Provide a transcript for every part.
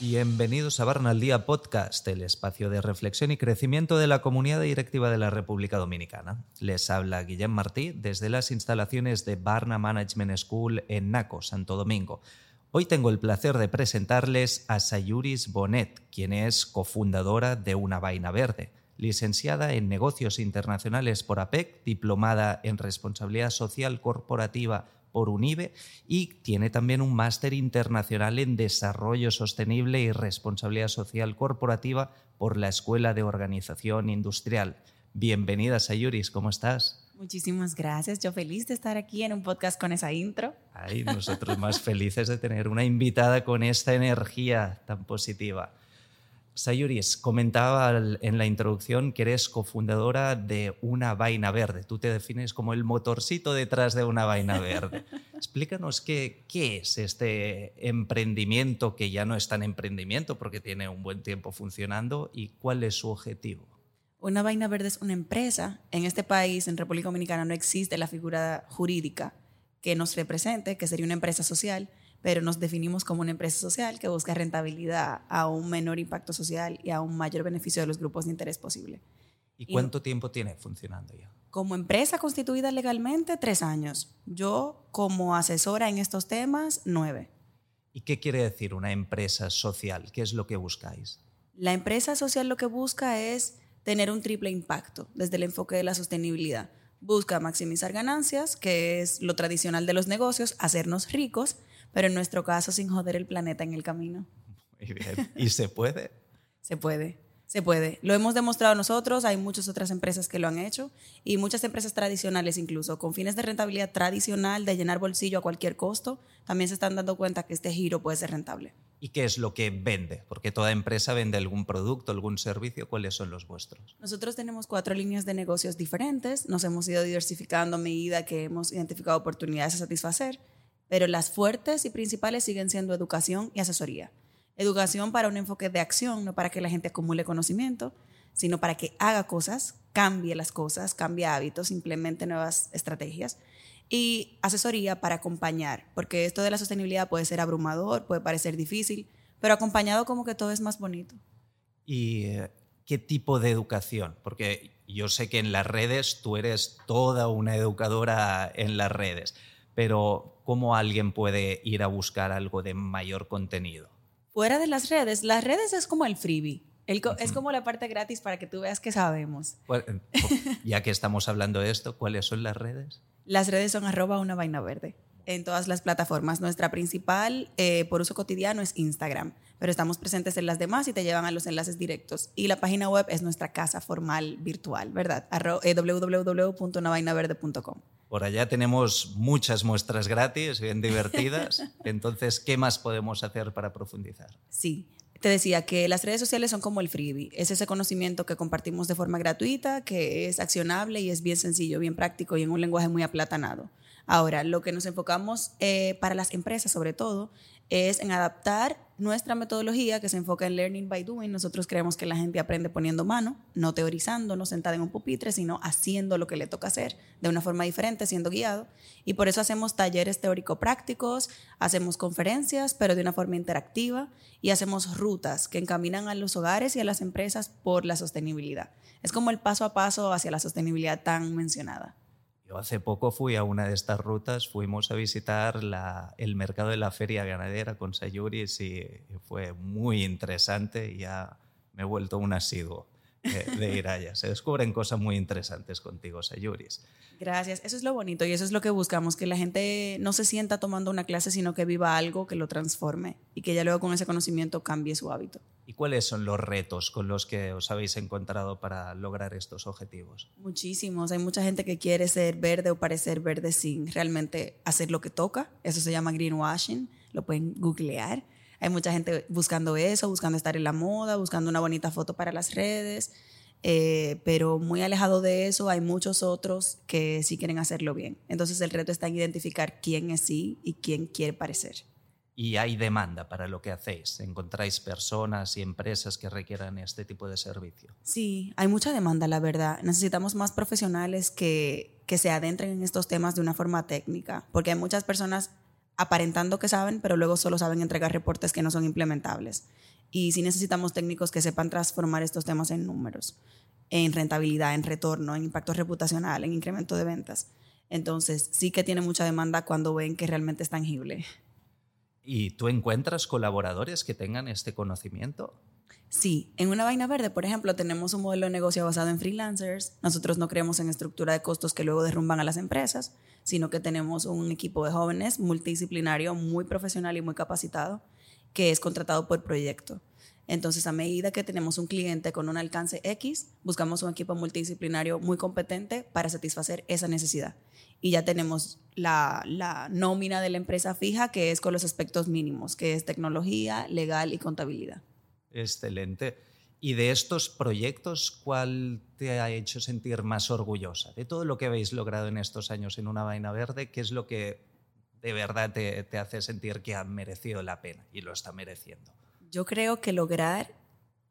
Bienvenidos a Barna Podcast, el espacio de reflexión y crecimiento de la comunidad directiva de la República Dominicana. Les habla Guillem Martí desde las instalaciones de Barna Management School en Naco, Santo Domingo. Hoy tengo el placer de presentarles a Sayuris Bonet, quien es cofundadora de Una Vaina Verde, licenciada en Negocios Internacionales por APEC, diplomada en Responsabilidad Social Corporativa por UNIBE y tiene también un máster internacional en Desarrollo Sostenible y Responsabilidad Social Corporativa por la Escuela de Organización Industrial. Bienvenida, Sayuris, ¿cómo estás? Muchísimas gracias. Yo feliz de estar aquí en un podcast con esa intro. Ay, nosotros más felices de tener una invitada con esta energía tan positiva. Sayuris, comentaba en la introducción que eres cofundadora de Una Vaina Verde. Tú te defines como el motorcito detrás de Una Vaina Verde. Explícanos qué, qué es este emprendimiento que ya no es tan emprendimiento porque tiene un buen tiempo funcionando y cuál es su objetivo. Una Vaina Verde es una empresa. En este país, en República Dominicana, no existe la figura jurídica que nos represente, que sería una empresa social pero nos definimos como una empresa social que busca rentabilidad a un menor impacto social y a un mayor beneficio de los grupos de interés posible. ¿Y cuánto tiempo tiene funcionando ya? Como empresa constituida legalmente, tres años. Yo como asesora en estos temas, nueve. ¿Y qué quiere decir una empresa social? ¿Qué es lo que buscáis? La empresa social lo que busca es tener un triple impacto desde el enfoque de la sostenibilidad. Busca maximizar ganancias, que es lo tradicional de los negocios, hacernos ricos, pero en nuestro caso sin joder el planeta en el camino. Muy bien. ¿Y se puede? se puede. Se puede. Lo hemos demostrado nosotros, hay muchas otras empresas que lo han hecho y muchas empresas tradicionales incluso, con fines de rentabilidad tradicional, de llenar bolsillo a cualquier costo, también se están dando cuenta que este giro puede ser rentable. ¿Y qué es lo que vende? Porque toda empresa vende algún producto, algún servicio. ¿Cuáles son los vuestros? Nosotros tenemos cuatro líneas de negocios diferentes. Nos hemos ido diversificando a medida que hemos identificado oportunidades a satisfacer pero las fuertes y principales siguen siendo educación y asesoría. Educación para un enfoque de acción, no para que la gente acumule conocimiento, sino para que haga cosas, cambie las cosas, cambie hábitos, implemente nuevas estrategias. Y asesoría para acompañar, porque esto de la sostenibilidad puede ser abrumador, puede parecer difícil, pero acompañado como que todo es más bonito. ¿Y eh, qué tipo de educación? Porque yo sé que en las redes tú eres toda una educadora en las redes, pero cómo alguien puede ir a buscar algo de mayor contenido. Fuera de las redes, las redes es como el freebie. Es como la parte gratis para que tú veas que sabemos. Eh, ya que estamos hablando de esto, ¿cuáles son las redes? Las redes son arroba una vaina verde en todas las plataformas. Nuestra principal eh, por uso cotidiano es Instagram, pero estamos presentes en las demás y te llevan a los enlaces directos. Y la página web es nuestra casa formal virtual, ¿verdad? Eh, www.unavainaverde.com. Por allá tenemos muchas muestras gratis, bien divertidas. Entonces, ¿qué más podemos hacer para profundizar? Sí. Te decía que las redes sociales son como el freebie, es ese conocimiento que compartimos de forma gratuita, que es accionable y es bien sencillo, bien práctico y en un lenguaje muy aplatanado. Ahora, lo que nos enfocamos eh, para las empresas sobre todo es en adaptar nuestra metodología que se enfoca en learning by doing. Nosotros creemos que la gente aprende poniendo mano, no teorizando, no sentada en un pupitre, sino haciendo lo que le toca hacer de una forma diferente, siendo guiado. Y por eso hacemos talleres teórico-prácticos, hacemos conferencias, pero de una forma interactiva, y hacemos rutas que encaminan a los hogares y a las empresas por la sostenibilidad. Es como el paso a paso hacia la sostenibilidad tan mencionada. Yo hace poco fui a una de estas rutas, fuimos a visitar el mercado de la feria ganadera con Sayuris y fue muy interesante ya me he vuelto un asiduo de, ir allá. Se descubren cosas muy interesantes contigo, Sayuris. Gracias, eso es lo bonito y eso es lo que buscamos, que la gente no se sienta tomando una clase, sino que viva algo que lo transforme y que ya luego con ese conocimiento cambie su hábito. ¿Y cuáles son los retos con los que os habéis encontrado para lograr estos objetivos? Muchísimos. Hay mucha gente que quiere ser verde o parecer verde sin realmente hacer lo que toca. Eso se llama greenwashing. Lo pueden googlear. Hay mucha gente buscando eso, buscando estar en la moda, buscando una bonita foto para las redes. Eh, pero muy alejado de eso hay muchos otros que sí quieren hacerlo bien. Entonces el reto está en identificar quién es sí y quién quiere parecer. y hay demanda para lo que hacéis. ¿Encontráis personas y empresas que requieran este tipo de servicio? Sí, hay mucha demanda, la verdad. Necesitamos más profesionales que, que se adentren en estos temas de una forma técnica, porque hay muchas personas aparentando que saben, pero luego solo saben entregar reportes que no son implementables. Y sí necesitamos técnicos que sepan transformar estos temas en números, en rentabilidad, en retorno, en impacto reputacional, en incremento de ventas. Entonces, sí que tiene mucha demanda cuando ven que realmente es tangible. ¿Y tú encuentras colaboradores que tengan este conocimiento? Sí, en una vaina verde, por ejemplo, tenemos un modelo de negocio basado en freelancers. Nosotros no creemos en estructura de costos que luego derrumban a las empresas, sino que tenemos un equipo de jóvenes multidisciplinario, muy profesional y muy capacitado, que es contratado por proyecto. Entonces, a medida que tenemos un cliente con un alcance X, buscamos un equipo multidisciplinario muy competente para satisfacer esa necesidad y ya tenemos la, la, nómina de la empresa fija, que es con los aspectos mínimos, que es tecnología, legal y contabilidad. Excelente. Y de estos proyectos, ¿cuál te ha hecho sentir más orgullosa? De todo lo que habéis logrado en estos años en una vaina verde, ¿qué es lo que de verdad te, te hace sentir que ha merecido la pena y lo está mereciendo? Yo creo que lograr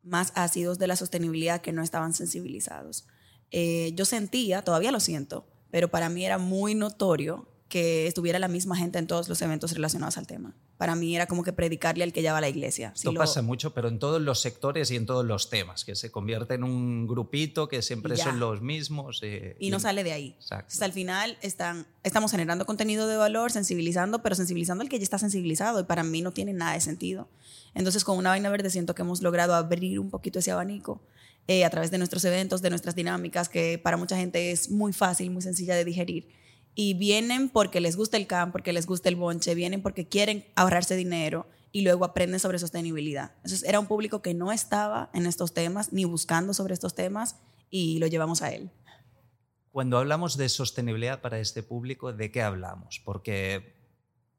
más ácidos de la sostenibilidad que no estaban sensibilizados. Eh, yo sentía, todavía lo siento, pero para mí era muy notorio que estuviera la misma gente en todos los eventos relacionados al tema. Para mí era como que predicarle al que ya va a la iglesia. Esto pasa mucho, pero en todos los sectores y en todos los temas, que se convierte en un grupito que siempre son los mismos. Eh, y, no sale de ahí. Exacto. al final están, estamos generando contenido de valor, sensibilizando, pero sensibilizando al que ya está sensibilizado y para mí no tiene nada de sentido. Entonces con una vaina verde siento que hemos logrado abrir un poquito ese abanico eh, a través de nuestros eventos, de nuestras dinámicas, que para mucha gente es muy fácil, muy sencilla de digerir. Y vienen porque les gusta el camp, porque les gusta el bonche, vienen porque quieren ahorrarse dinero y luego aprenden sobre sostenibilidad. Entonces era un público que no estaba en estos temas ni buscando sobre estos temas y lo llevamos a él. Cuando hablamos de sostenibilidad para este público, ¿de qué hablamos? Porque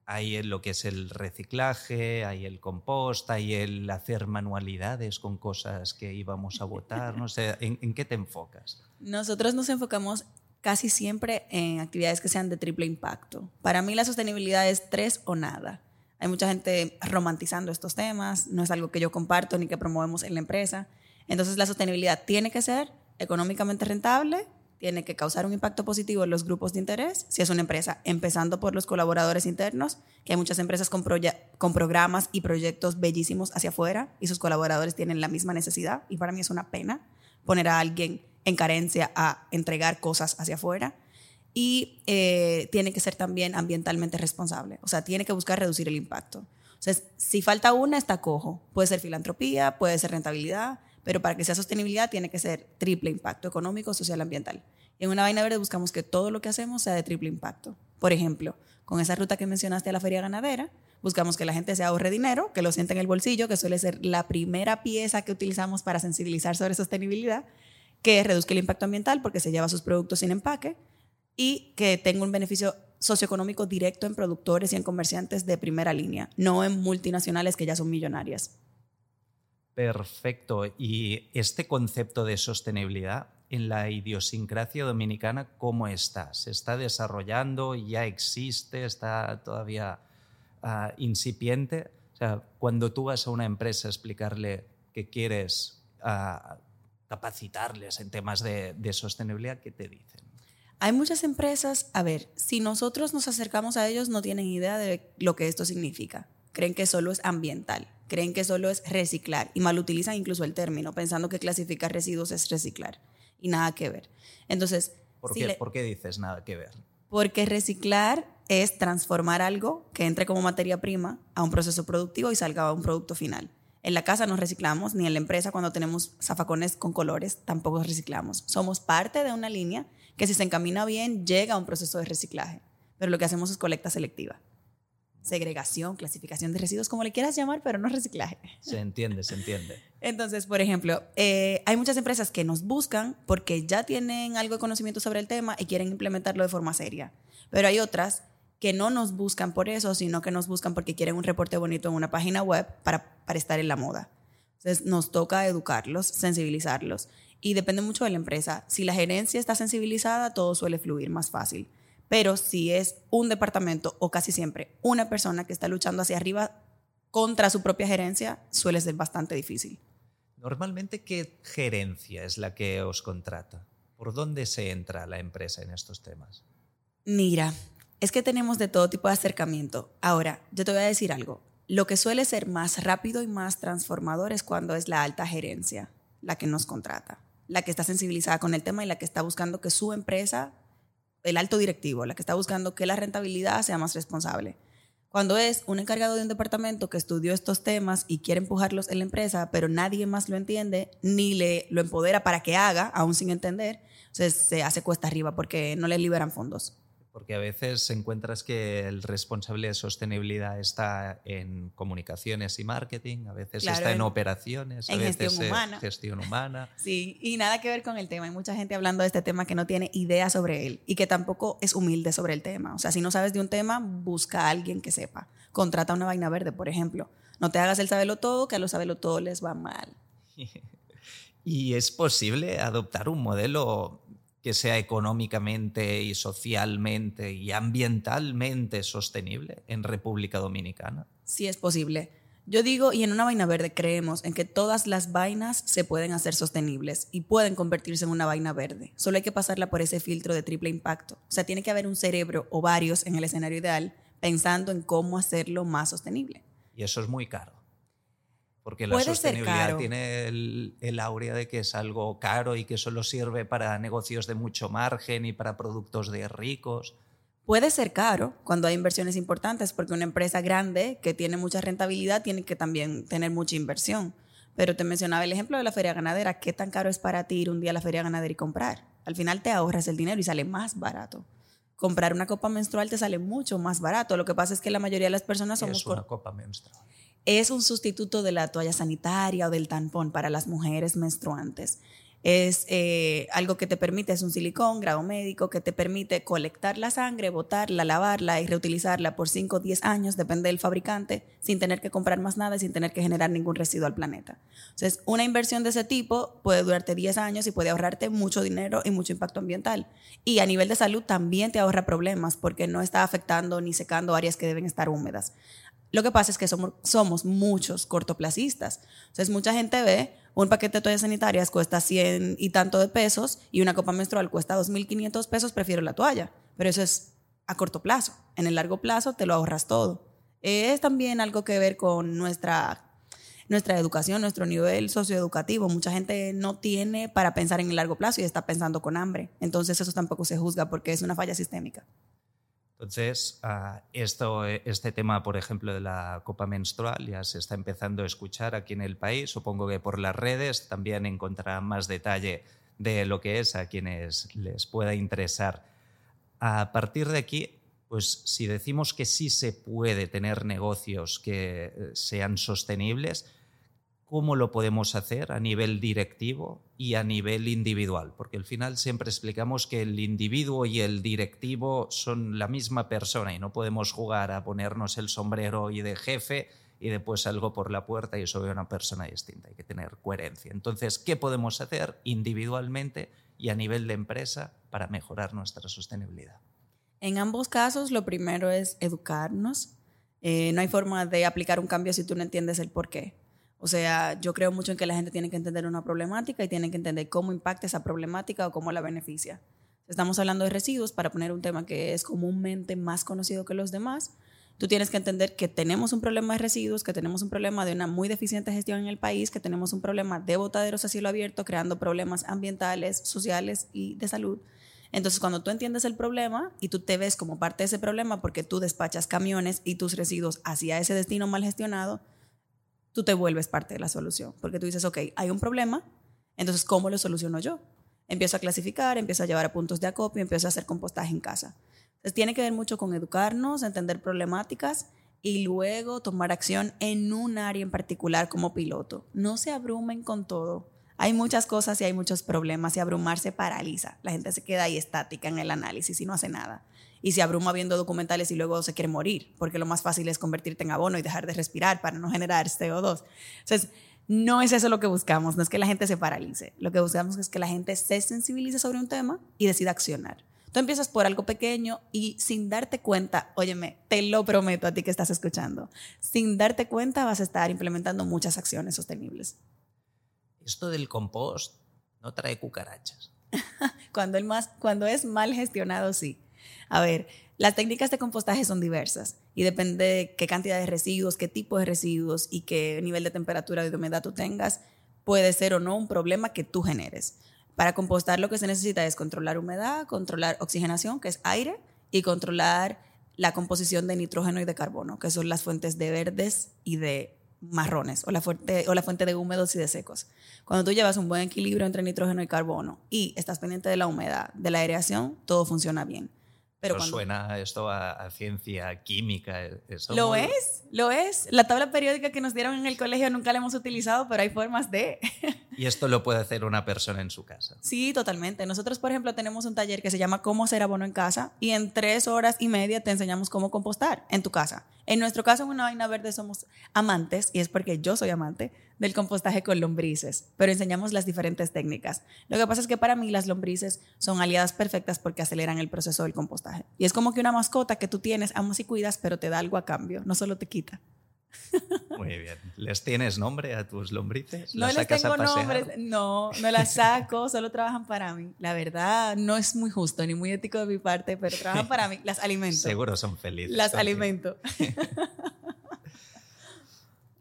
hay lo que es el reciclaje, hay el compost, hay el hacer manualidades con cosas que íbamos a votar, no sé, ¿en, qué te enfocas? Nosotros nos enfocamos casi siempre en actividades que sean de triple impacto. Para mí la sostenibilidad es tres o nada. Hay mucha gente romantizando estos temas, no es algo que yo comparto ni que promovemos en la empresa. Entonces la sostenibilidad tiene que ser económicamente rentable, tiene que causar un impacto positivo en los grupos de interés, si es una empresa, empezando por los colaboradores internos, que hay muchas empresas con, con programas y proyectos bellísimos hacia afuera y sus colaboradores tienen la misma necesidad y para mí es una pena poner a alguien en carencia a entregar cosas hacia afuera. Y eh, tiene que ser también ambientalmente responsable, o sea, tiene que buscar reducir el impacto. O si falta una, está cojo. Puede ser filantropía, puede ser rentabilidad, pero para que sea sostenibilidad tiene que ser triple impacto económico, social, ambiental. Y en una vaina verde buscamos que todo lo que hacemos sea de triple impacto. Por ejemplo, con esa ruta que mencionaste a la feria ganadera, buscamos que la gente se ahorre dinero, que lo sienta en el bolsillo, que suele ser la primera pieza que utilizamos para sensibilizar sobre sostenibilidad, que reduzca el impacto ambiental porque se lleva sus productos sin empaque y que tenga un beneficio socioeconómico directo en productores y en comerciantes de primera línea, no en multinacionales que ya son millonarias. Perfecto. Y este concepto de sostenibilidad en la idiosincrasia dominicana, ¿cómo está? ¿Se está desarrollando? ¿Ya existe? ¿Está todavía ah, incipiente? O sea, cuando tú vas a una empresa a explicarle que quieres ah, capacitarles en temas de, de sostenibilidad, ¿qué te dicen? Hay muchas empresas, a ver, si nosotros nos acercamos a ellos no tienen idea de lo que esto significa. Creen que solo es ambiental creen que solo es reciclar y mal utilizan incluso el término, pensando que clasificar residuos es reciclar y nada que ver. Entonces, ¿por, qué, ¿por qué dices nada que ver? Porque reciclar es transformar algo que entre como materia prima a un proceso productivo y salga a un producto final. En la casa no reciclamos, ni en la empresa cuando tenemos zafacones con colores tampoco reciclamos. Somos parte de una línea que si se encamina bien llega a un proceso de reciclaje, pero lo que hacemos es colecta selectiva segregación, clasificación de residuos, como le quieras llamar, pero no reciclaje. Se entiende, se entiende. Entonces, por ejemplo, eh, hay muchas empresas que nos buscan porque ya tienen algo de conocimiento sobre el tema y quieren implementarlo de forma seria. Pero hay otras que no nos buscan por eso, sino que nos buscan porque quieren un reporte bonito en una página web para, para estar en la moda. Entonces, nos toca educarlos, sensibilizarlos. Y depende mucho de la empresa. Si la gerencia está sensibilizada, todo suele fluir más fácil Pero si es un departamento o casi siempre una persona que está luchando hacia arriba contra su propia gerencia, suele ser bastante difícil. Normalmente, ¿qué gerencia es la que os contrata? ¿Por dónde se entra la empresa en estos temas? Mira, es que tenemos de todo tipo de acercamiento. Ahora, yo te voy a decir algo. Lo que suele ser más rápido y más transformador es cuando es la alta gerencia la que nos contrata, la que está sensibilizada con el tema y la que está buscando que su empresa, el alto directivo, la que está buscando que la rentabilidad sea más responsable. Cuando es un encargado de un departamento que estudió estos temas y quiere empujarlos en la empresa, pero nadie más lo entiende ni le lo empodera para que haga, aún sin entender, se hace cuesta arriba porque no le liberan fondos porque a veces encuentras que el responsable de sostenibilidad está en comunicaciones y marketing, a veces está en, operaciones, a veces gestión humana. gestión humana. Sí, y nada que ver con el tema. Hay mucha gente hablando de este tema que no tiene idea sobre él y que tampoco es humilde sobre el tema. O sea, si no sabes de un tema, busca a alguien que sepa. Contrata una vaina verde, por ejemplo. No te hagas el sabelo todo, que a los sabelo todo les va mal. ¿Y es posible adoptar un modelo que sea económicamente y socialmente y ambientalmente sostenible en República Dominicana? Sí es posible. Yo digo, y en una vaina verde creemos en que todas las vainas se pueden hacer sostenibles y pueden convertirse en una vaina verde. Solo hay que pasarla por ese filtro de triple impacto. O sea, tiene que haber un cerebro o varios en el escenario ideal pensando en cómo hacerlo más sostenible. Y eso es muy caro porque la sostenibilidad tiene el, el, aurea de que es algo caro y que solo sirve para negocios de mucho margen y para productos de ricos. Puede ser caro cuando hay inversiones importantes, porque una empresa grande que tiene mucha rentabilidad tiene que también tener mucha inversión. Pero te mencionaba el ejemplo de la feria ganadera. ¿Qué tan caro es para ti ir un día a la feria ganadera y comprar? Al final te ahorras el dinero y sale más barato. Comprar una copa menstrual te sale mucho más barato. Lo que pasa es que la mayoría de las personas somos... Es una copa menstrual es un sustituto de la toalla sanitaria o del tampón para las mujeres menstruantes. Es eh, algo que te permite, es un silicón, grado médico, que te permite colectar la sangre, botarla, lavarla y reutilizarla por 5 o 10 años, depende del fabricante, sin tener que comprar más nada y sin tener que generar ningún residuo al planeta. Entonces, una inversión de ese tipo puede durarte 10 años y puede ahorrarte mucho dinero y mucho impacto ambiental. Y a nivel de salud también te ahorra problemas porque no está afectando ni secando áreas que deben estar húmedas. Lo que pasa es que somos, muchos cortoplacistas. Entonces, mucha gente ve un paquete de toallas sanitarias cuesta 100 y tanto de pesos y una copa menstrual cuesta 2.500 pesos, prefiero la toalla. Pero eso es a corto plazo. En el largo plazo te lo ahorras todo. Es también algo que ver con nuestra, nuestra educación, nuestro nivel socioeducativo. Mucha gente no tiene para pensar en el largo plazo y está pensando con hambre. Entonces eso tampoco se juzga porque es una falla sistémica. Entonces, ah, esto, este tema, por ejemplo, de la copa menstrual ya se está empezando a escuchar aquí en el país. Supongo que por las redes también encontrarán más detalle de lo que es a quienes les pueda interesar. A partir de aquí, pues si decimos que sí se puede tener negocios que eh, sean sostenibles, cómo lo podemos hacer a nivel directivo y a nivel individual, porque al final siempre explicamos que el individuo y el directivo son la misma persona y no podemos jugar a ponernos el sombrero y de jefe y después algo por la puerta y soy una persona distinta. Hay que tener coherencia. Entonces, ¿qué podemos hacer individualmente y a nivel de empresa para mejorar nuestra sostenibilidad? En ambos casos, lo primero es educarnos. Eh, no hay forma de aplicar un cambio si tú no entiendes el por qué. O sea, yo creo mucho en que la gente tiene que entender una problemática y tiene que entender cómo impacta esa problemática o cómo la beneficia. Estamos hablando de residuos para poner un tema que es comúnmente más conocido que los demás. Tú tienes que entender que tenemos un problema de residuos, que tenemos un problema de una muy deficiente gestión en el país, que tenemos un problema de botaderos a cielo abierto, creando problemas ambientales, sociales y de salud. Entonces, cuando tú entiendes el problema y tú te ves como parte de ese problema porque tú despachas camiones y tus residuos hacia ese destino mal gestionado, tú te vuelves parte de la solución, porque tú dices, ok, hay un problema, entonces, ¿cómo lo soluciono yo? Empiezo a clasificar, empiezo a llevar a puntos de acopio, empiezo a hacer compostaje en casa. Entonces, tiene que ver mucho con educarnos, entender problemáticas y luego tomar acción en un área en particular como piloto. No se abrumen con todo. Hay muchas cosas y hay muchos problemas y abrumarse paraliza. La gente se queda ahí estática en el análisis y no hace nada y se abruma viendo documentales y luego se quiere morir, porque lo más fácil es convertirte en abono y dejar de respirar para no generar CO2. Entonces, no es eso lo que buscamos, no es que la gente se paralice, lo que buscamos es que la gente se sensibilice sobre un tema y decida accionar. Tú empiezas por algo pequeño y sin darte cuenta, óyeme, te lo prometo a ti que estás escuchando, sin darte cuenta vas a estar implementando muchas acciones sostenibles. Esto del compost no trae cucarachas. cuando, el más, cuando es mal gestionado, sí. A ver, las técnicas de compostaje son diversas y depende de qué cantidad de residuos, qué tipo de residuos y qué nivel de temperatura y de humedad tú tengas, puede ser o no un problema que tú generes. Para compostar lo que se necesita es controlar humedad, controlar oxigenación, que es aire, y controlar la composición de nitrógeno y de carbono, que son las fuentes de verdes y de marrones, o la, fuente, o la fuente de húmedos y de secos. Cuando tú llevas un buen equilibrio entre nitrógeno y carbono y estás pendiente de la humedad, de la aireación, todo funciona bien. Pero suena esto a, ciencia química. Eh, lo es, lo es. La tabla periódica que nos dieron en el colegio nunca la hemos utilizado, pero hay formas de. y esto lo puede hacer una persona en su casa. Sí, totalmente. Nosotros, por ejemplo, tenemos un taller que se llama Cómo hacer abono en casa y en tres horas y media te enseñamos cómo compostar en tu casa. En nuestro caso, en una vaina verde somos amantes, y es porque yo soy amante del compostaje con lombrices, pero enseñamos las diferentes técnicas. Lo que pasa es que para mí las lombrices son aliadas perfectas porque aceleran el proceso del compostaje. Y es como que una mascota que tú tienes, amas y cuidas, pero te da algo a cambio, no solo te quita. Muy bien. ¿Les tienes nombre a tus lombrices? No les tengo nombres, no, no las saco, solo trabajan para mí. La verdad, no es muy justo ni muy ético de mi parte, pero trabajan para mí, las alimento. Seguro son felices. Las alimento.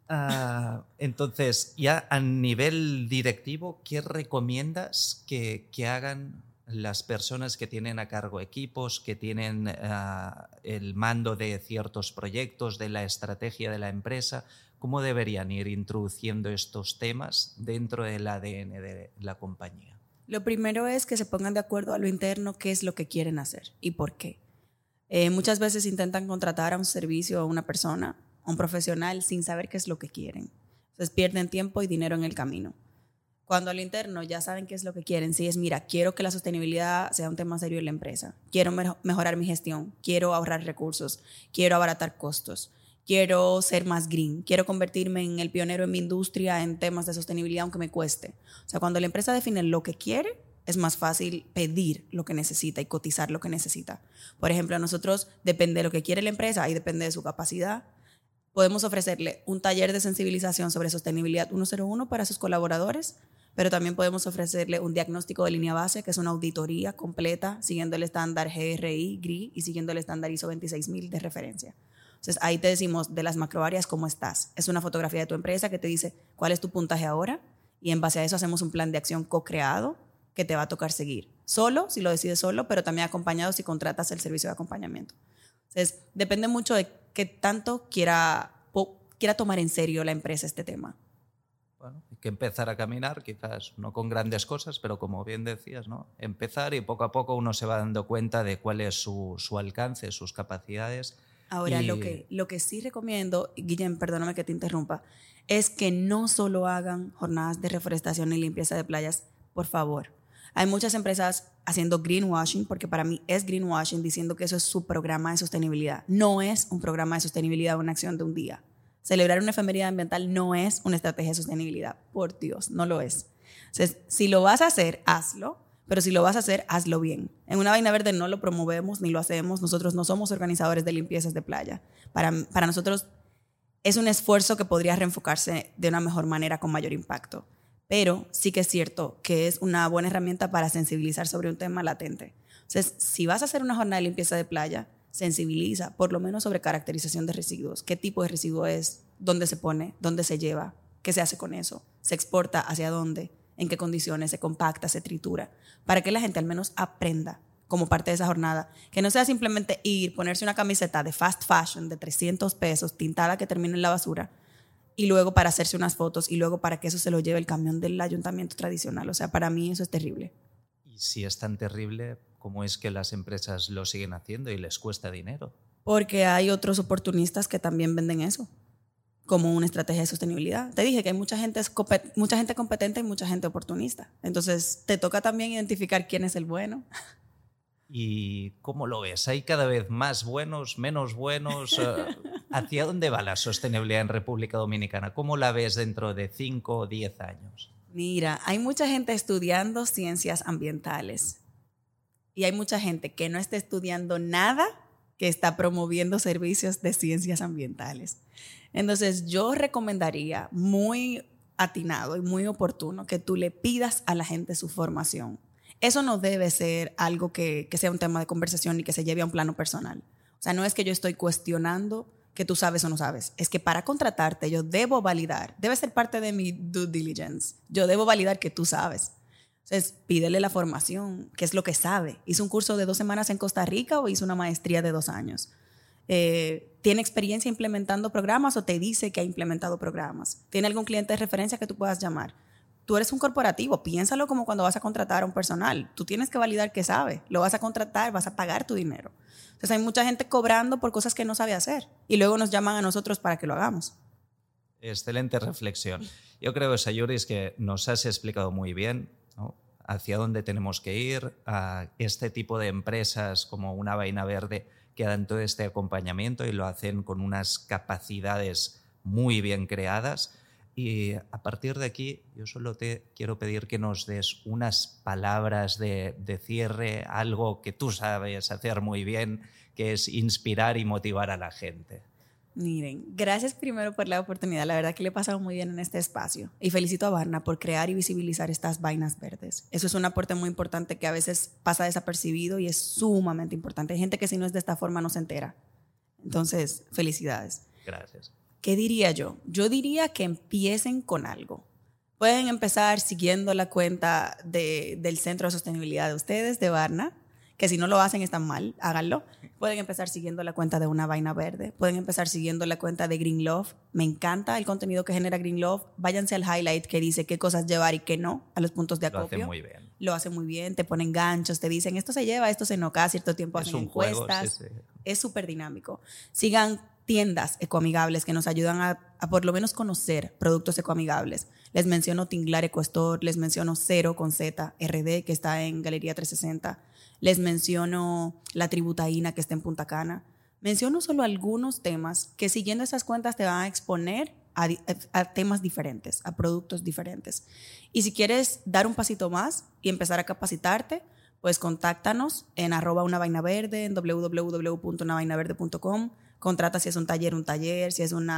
Ah, entonces, ya a nivel directivo, ¿qué recomiendas que, que hagan las personas que tienen a cargo equipos, que tienen ah, el mando de ciertos proyectos, de la estrategia de la empresa, ¿cómo deberían ir introduciendo estos temas dentro del ADN de la compañía? Lo primero es que se pongan de acuerdo a lo interno qué es lo que quieren hacer y por qué. Eh, muchas veces intentan contratar a un servicio a una persona, a un profesional, sin saber qué es lo que quieren. Entonces pierden tiempo y dinero en el camino. Cuando al interno ya saben qué es lo que quieren, si es, mira, quiero que la sostenibilidad sea un tema serio en la empresa, quiero mejorar mi gestión, quiero ahorrar recursos, quiero abaratar costos, quiero ser más green, quiero convertirme en el pionero en mi industria en temas de sostenibilidad aunque me cueste. O sea, cuando la empresa define lo que quiere, es más fácil pedir lo que necesita y cotizar lo que necesita. Por ejemplo, a nosotros depende de lo que quiere la empresa y depende de su capacidad. Podemos ofrecerle un taller de sensibilización sobre sostenibilidad 101 para sus colaboradores pero también podemos ofrecerle un diagnóstico de línea base, que es una auditoría completa, siguiendo el estándar GRI, GRI y siguiendo el estándar ISO 26000 de referencia. Entonces ahí te decimos de las macroáreas cómo estás. Es una fotografía de tu empresa que te dice cuál es tu puntaje ahora y en base a eso hacemos un plan de acción co-creado que te va a tocar seguir. Solo, si lo decides solo, pero también acompañado si contratas el servicio de acompañamiento. Entonces depende mucho de qué tanto quiera, quiera tomar en serio la empresa este tema hay que empezar a caminar, quizás no con grandes cosas, pero como bien decías, ¿no? empezar y poco a poco uno se va dando cuenta de cuál es su, su alcance, sus capacidades. Ahora, lo, que, lo que sí recomiendo, Guillem, perdóname que te interrumpa, es que no solo hagan jornadas de reforestación y limpieza de playas, por favor. Hay muchas empresas haciendo greenwashing, porque para mí es greenwashing diciendo que eso es su programa de sostenibilidad. No es un programa de sostenibilidad, una acción de un día. Celebrar una efemeridad ambiental no es una estrategia de sostenibilidad, por Dios, no lo es. Entonces, si lo vas a hacer, hazlo, pero si lo vas a hacer, hazlo bien. En una vaina verde no lo promovemos ni lo hacemos, nosotros no somos organizadores de limpiezas de playa. Para, para nosotros es un esfuerzo que podría reenfocarse de una mejor manera con mayor impacto. Pero sí que es cierto que es una buena herramienta para sensibilizar sobre un tema latente. Entonces, si vas a hacer una jornada de limpieza de playa, sensibiliza, por lo menos sobre caracterización de residuos. ¿Qué tipo de residuo es? ¿Dónde se pone? ¿Dónde se lleva? ¿Qué se hace con eso? ¿Se exporta hacia dónde? ¿En qué condiciones? ¿Se compacta? ¿Se tritura? Para que la gente al menos aprenda como parte de esa jornada. Que no sea simplemente ir, ponerse una camiseta de fast fashion de 300 pesos, tintada que termine en la basura, y luego para hacerse unas fotos, y luego para que eso se lo lleve el camión del ayuntamiento tradicional. O sea, para mí eso es terrible. Y si es tan terrible, ¿Cómo es que las empresas lo siguen haciendo y les cuesta dinero? Porque hay otros oportunistas que también venden eso como una estrategia de sostenibilidad. Te dije que hay mucha gente, mucha gente competente y mucha gente oportunista. Entonces, te toca también identificar quién es el bueno. ¿Y cómo lo ves? ¿Hay cada vez más buenos, menos buenos? Eh, ¿Hacia dónde va la sostenibilidad en República Dominicana? ¿Cómo la ves dentro de 5 o 10 años? Mira, hay mucha gente estudiando ciencias ambientales y hay mucha gente que no está estudiando nada que está promoviendo servicios de ciencias ambientales. Entonces yo recomendaría muy atinado y muy oportuno que tú le pidas a la gente su formación. Eso no debe ser algo que, sea un tema de conversación y que se lleve a un plano personal. O sea, no es que yo estoy cuestionando que tú sabes o no sabes. Es que para contratarte yo debo validar, debe ser parte de mi due diligence. Yo debo validar que tú sabes. Entonces, pídele la formación, qué es lo que sabe. ¿Hizo un curso de dos semanas en Costa Rica o hizo una maestría de dos años? Eh, ¿Tiene experiencia implementando programas o te dice que ha implementado programas? ¿Tiene algún cliente de referencia que tú puedas llamar? Tú eres un corporativo, piénsalo como cuando vas a contratar a un personal. Tú tienes que validar que sabe. Lo vas a contratar, vas a pagar tu dinero. Entonces hay mucha gente cobrando por cosas que no sabe hacer y luego nos llaman a nosotros para que lo hagamos. Excelente reflexión. Yo creo, Sayuris, que nos has explicado muy bien hacia dónde tenemos que ir, a este tipo de empresas como una vaina verde que dan todo este acompañamiento y lo hacen con unas capacidades muy bien creadas. Y a partir de aquí, yo solo te quiero pedir que nos des unas palabras de, cierre, algo que tú sabes hacer muy bien, que es inspirar y motivar a la gente. Miren, gracias primero por la oportunidad. La verdad que le he pasado muy bien en este espacio. Y felicito a Barna por crear y visibilizar estas vainas verdes. Eso es un aporte muy importante que a veces pasa desapercibido y es sumamente importante. Hay gente que si no es de esta forma no se entera. Entonces, felicidades. Gracias. ¿Qué diría yo? Yo diría que empiecen con algo. Pueden empezar siguiendo la cuenta de, del Centro de Sostenibilidad de ustedes, de Barna que si no lo hacen están mal, háganlo. Pueden empezar siguiendo la cuenta de Una Vaina Verde, pueden empezar siguiendo la cuenta de Green Love. Me encanta el contenido que genera Green Love. Váyanse al highlight que dice qué cosas llevar y qué no, a los puntos de acopio. Lo hacen muy bien. Lo hacen muy bien, te ponen ganchos, te dicen esto se lleva, esto se no, cada cierto tiempo hacen encuestas. Es súper dinámico. Sigan tiendas ecoamigables que nos ayudan a, a, por lo menos conocer productos ecoamigables. Les menciono Tinglar EcoStore, les menciono Cero con Z, RD, que está en Galería 360 les menciono la tributaína que está en Punta Cana. Menciono solo algunos temas que siguiendo esas cuentas te van a exponer a, temas diferentes, a productos diferentes. Y si quieres dar un pasito más y empezar a capacitarte, pues contáctanos en arroba una vaina verde, en www.unavainaverde.com. Contrata si es un taller, un taller, si es un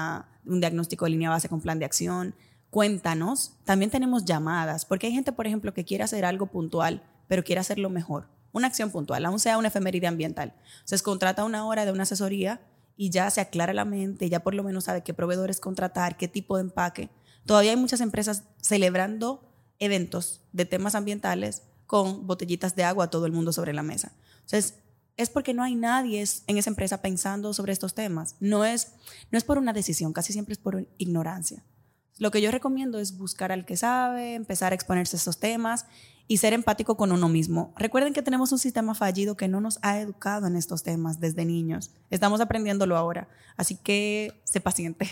diagnóstico de línea base con plan de acción. Cuéntanos. También tenemos llamadas, porque hay gente, por ejemplo, que quiere hacer algo puntual, pero quiere hacerlo mejor una acción puntual, aún sea una efeméride ambiental. Se contrata una hora de una asesoría y ya se aclara la mente, ya por lo menos sabe qué proveedores contratar, qué tipo de empaque. Todavía hay muchas empresas celebrando eventos de temas ambientales con botellitas de agua a todo el mundo sobre la mesa. Entonces, es porque no hay nadie en esa empresa pensando sobre estos temas. No es, no es por una decisión, casi siempre es por ignorancia. Lo que yo recomiendo es buscar al que sabe, empezar a exponerse a estos temas y ser empático con uno mismo. Recuerden que tenemos un sistema fallido que no nos ha educado en estos temas desde niños. Estamos aprendiéndolo ahora, así que sé paciente.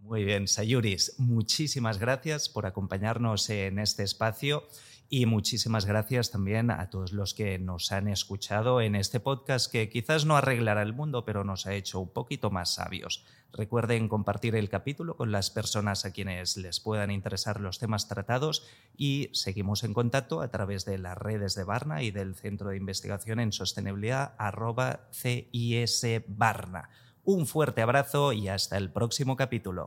Muy bien, Sayuris, muchísimas gracias por acompañarnos en este espacio y muchísimas gracias también a todos los que nos han escuchado en este podcast que quizás no arreglará el mundo, pero nos ha hecho un poquito más sabios. Recuerden compartir el capítulo con las personas a quienes les puedan interesar los temas tratados y seguimos en contacto a través de las redes de Barna y del Centro de Investigación en Sostenibilidad arroba CIS Barna. Un fuerte abrazo y hasta el próximo capítulo.